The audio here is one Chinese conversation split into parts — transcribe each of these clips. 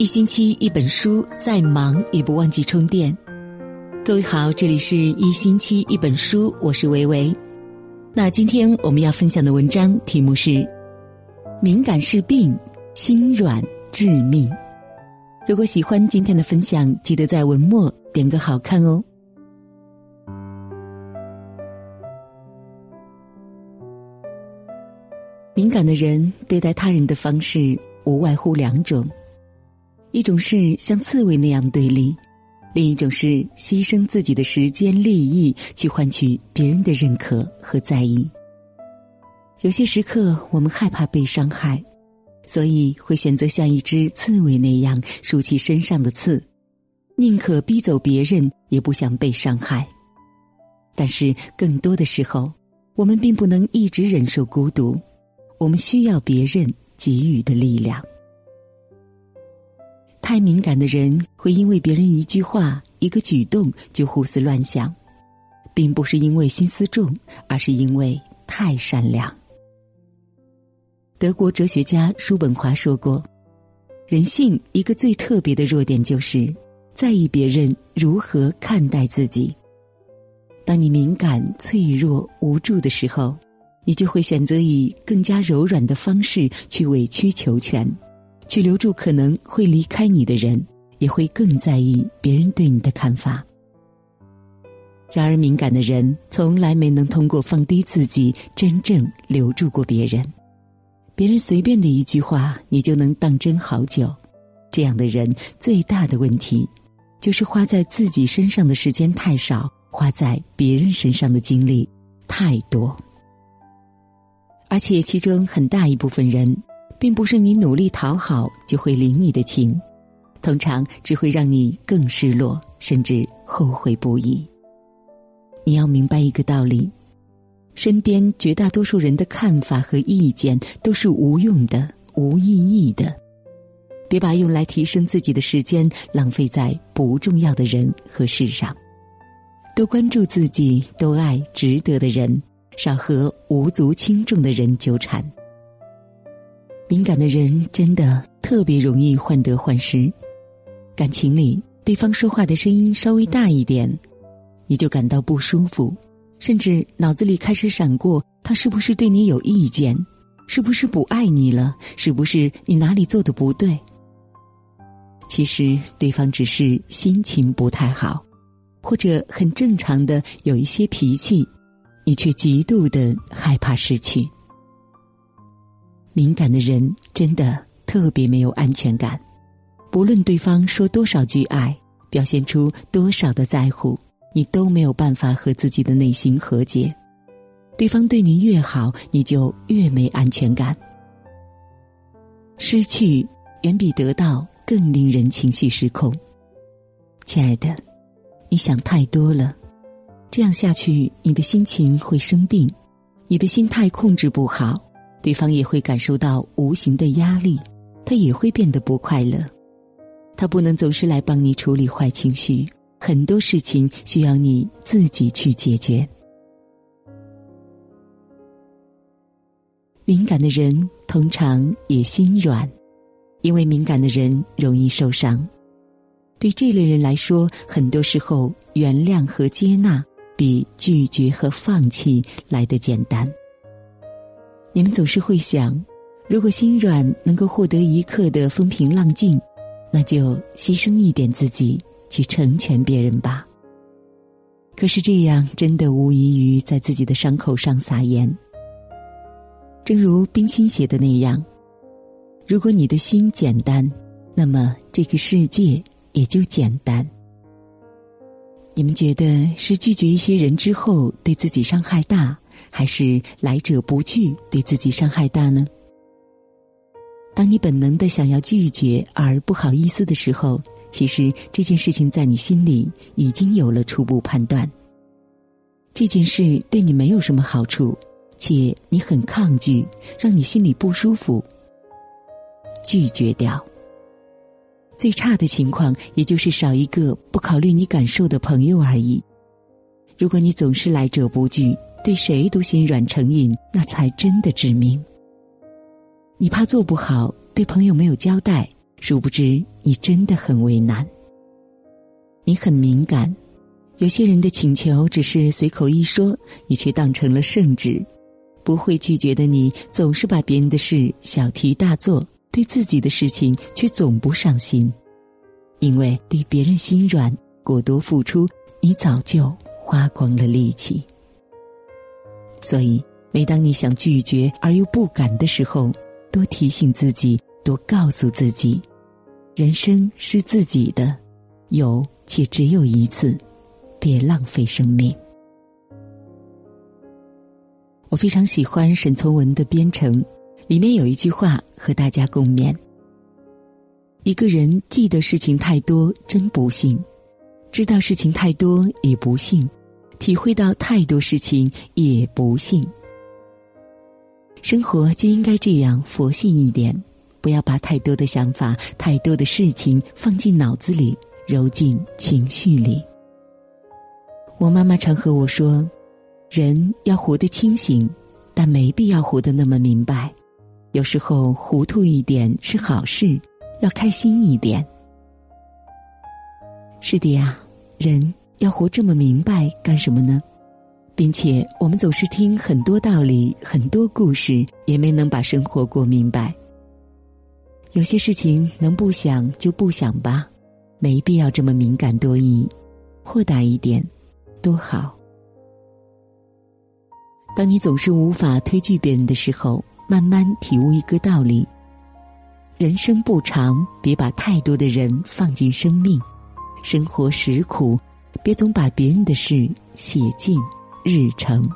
一星期一本书，再忙也不忘记充电。各位好，这里是一星期一本书，我是维维。那今天我们要分享的文章题目是：敏感是病，心软致命。如果喜欢今天的分享，记得在文末点个好看哦。敏感的人对待他人的方式无外乎两种。一种是像刺猬那样对立，另一种是牺牲自己的时间利益去换取别人的认可和在意。有些时刻，我们害怕被伤害，所以会选择像一只刺猬那样竖起身上的刺，宁可逼走别人，也不想被伤害。但是，更多的时候，我们并不能一直忍受孤独，我们需要别人给予的力量。太敏感的人会因为别人一句话、一个举动就胡思乱想，并不是因为心思重，而是因为太善良。德国哲学家叔本华说过：“人性一个最特别的弱点，就是在意别人如何看待自己。当你敏感、脆弱、无助的时候，你就会选择以更加柔软的方式去委曲求全。”去留住可能会离开你的人，也会更在意别人对你的看法。然而，敏感的人从来没能通过放低自己，真正留住过别人。别人随便的一句话，你就能当真好久。这样的人最大的问题，就是花在自己身上的时间太少，花在别人身上的精力太多。而且，其中很大一部分人。并不是你努力讨好就会领你的情，通常只会让你更失落，甚至后悔不已。你要明白一个道理：身边绝大多数人的看法和意见都是无用的、无意义的。别把用来提升自己的时间浪费在不重要的人和事上，多关注自己，多爱值得的人，少和无足轻重的人纠缠。敏感的人真的特别容易患得患失，感情里对方说话的声音稍微大一点，你就感到不舒服，甚至脑子里开始闪过他是不是对你有意见，是不是不爱你了，是不是你哪里做的不对？其实对方只是心情不太好，或者很正常的有一些脾气，你却极度的害怕失去。敏感的人真的特别没有安全感，不论对方说多少句爱，表现出多少的在乎，你都没有办法和自己的内心和解。对方对你越好，你就越没安全感。失去远比得到更令人情绪失控。亲爱的，你想太多了，这样下去，你的心情会生病，你的心态控制不好。对方也会感受到无形的压力，他也会变得不快乐。他不能总是来帮你处理坏情绪，很多事情需要你自己去解决。敏感的人通常也心软，因为敏感的人容易受伤。对这类人来说，很多时候原谅和接纳比拒绝和放弃来得简单。你们总是会想，如果心软能够获得一刻的风平浪静，那就牺牲一点自己去成全别人吧。可是这样真的无异于在自己的伤口上撒盐。正如冰心写的那样，如果你的心简单，那么这个世界也就简单。你们觉得是拒绝一些人之后对自己伤害大？还是来者不拒，对自己伤害大呢？当你本能的想要拒绝而不好意思的时候，其实这件事情在你心里已经有了初步判断。这件事对你没有什么好处，且你很抗拒，让你心里不舒服。拒绝掉。最差的情况，也就是少一个不考虑你感受的朋友而已。如果你总是来者不拒。对谁都心软成瘾，那才真的致命。你怕做不好，对朋友没有交代，殊不知你真的很为难。你很敏感，有些人的请求只是随口一说，你却当成了圣旨。不会拒绝的你，总是把别人的事小题大做，对自己的事情却总不上心，因为对别人心软、过多付出，你早就花光了力气。所以，每当你想拒绝而又不敢的时候，多提醒自己，多告诉自己，人生是自己的，有且只有一次，别浪费生命。我非常喜欢沈从文的《编程》，里面有一句话和大家共勉：一个人记得事情太多，真不幸；知道事情太多，也不幸；体会到太多事情，也不幸。生活就应该这样佛性一点，不要把太多的想法、太多的事情放进脑子里，揉进情绪里。我妈妈常和我说。人要活得清醒，但没必要活得那么明白。有时候糊涂一点是好事，要开心一点。是的呀，人要活这么明白干什么呢？并且我们总是听很多道理、很多故事，也没能把生活过明白。有些事情能不想就不想吧，没必要这么敏感多疑，豁达一点，多好。当你总是无法推拒别人的时候，慢慢体悟一个道理：人生不长，别把太多的人放进生命；生活实苦，别总把别人的事写进日程。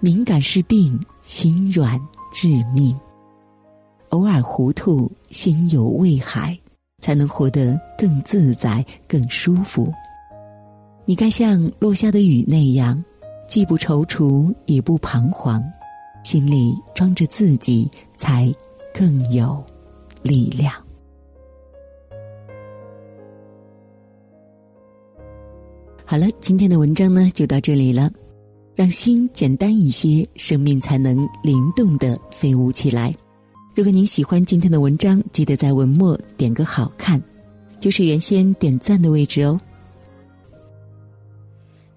敏感是病，心软致命。偶尔糊涂，心有未海，才能活得更自在、更舒服。你该像落下的雨那样。既不踌躇，也不彷徨，心里装着自己，才更有力量。好了，今天的文章呢就到这里了。让心简单一些，生命才能灵动的飞舞起来。如果您喜欢今天的文章，记得在文末点个好看，就是原先点赞的位置哦。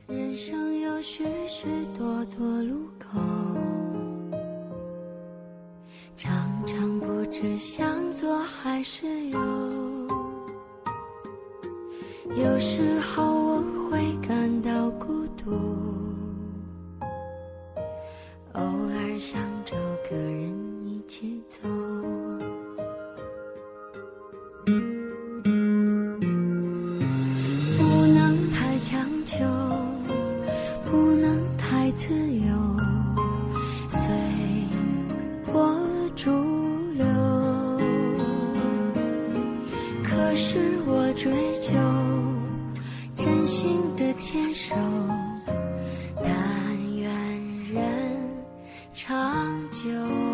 人生有许许多多路口，常常不知向左还是右。有时候我会感到孤独，偶尔想找个人一起走。不能太强长久。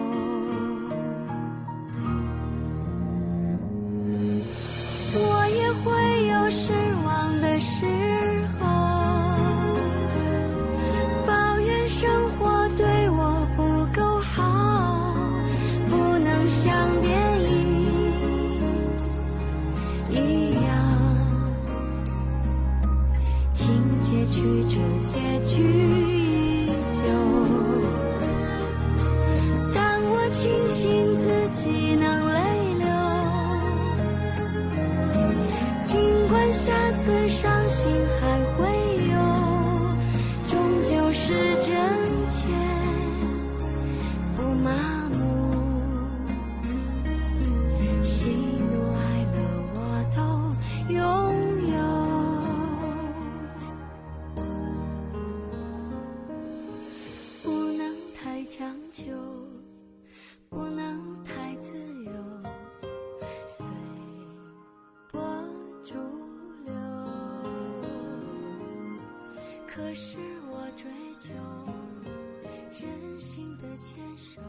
可是我追求真心的牵手，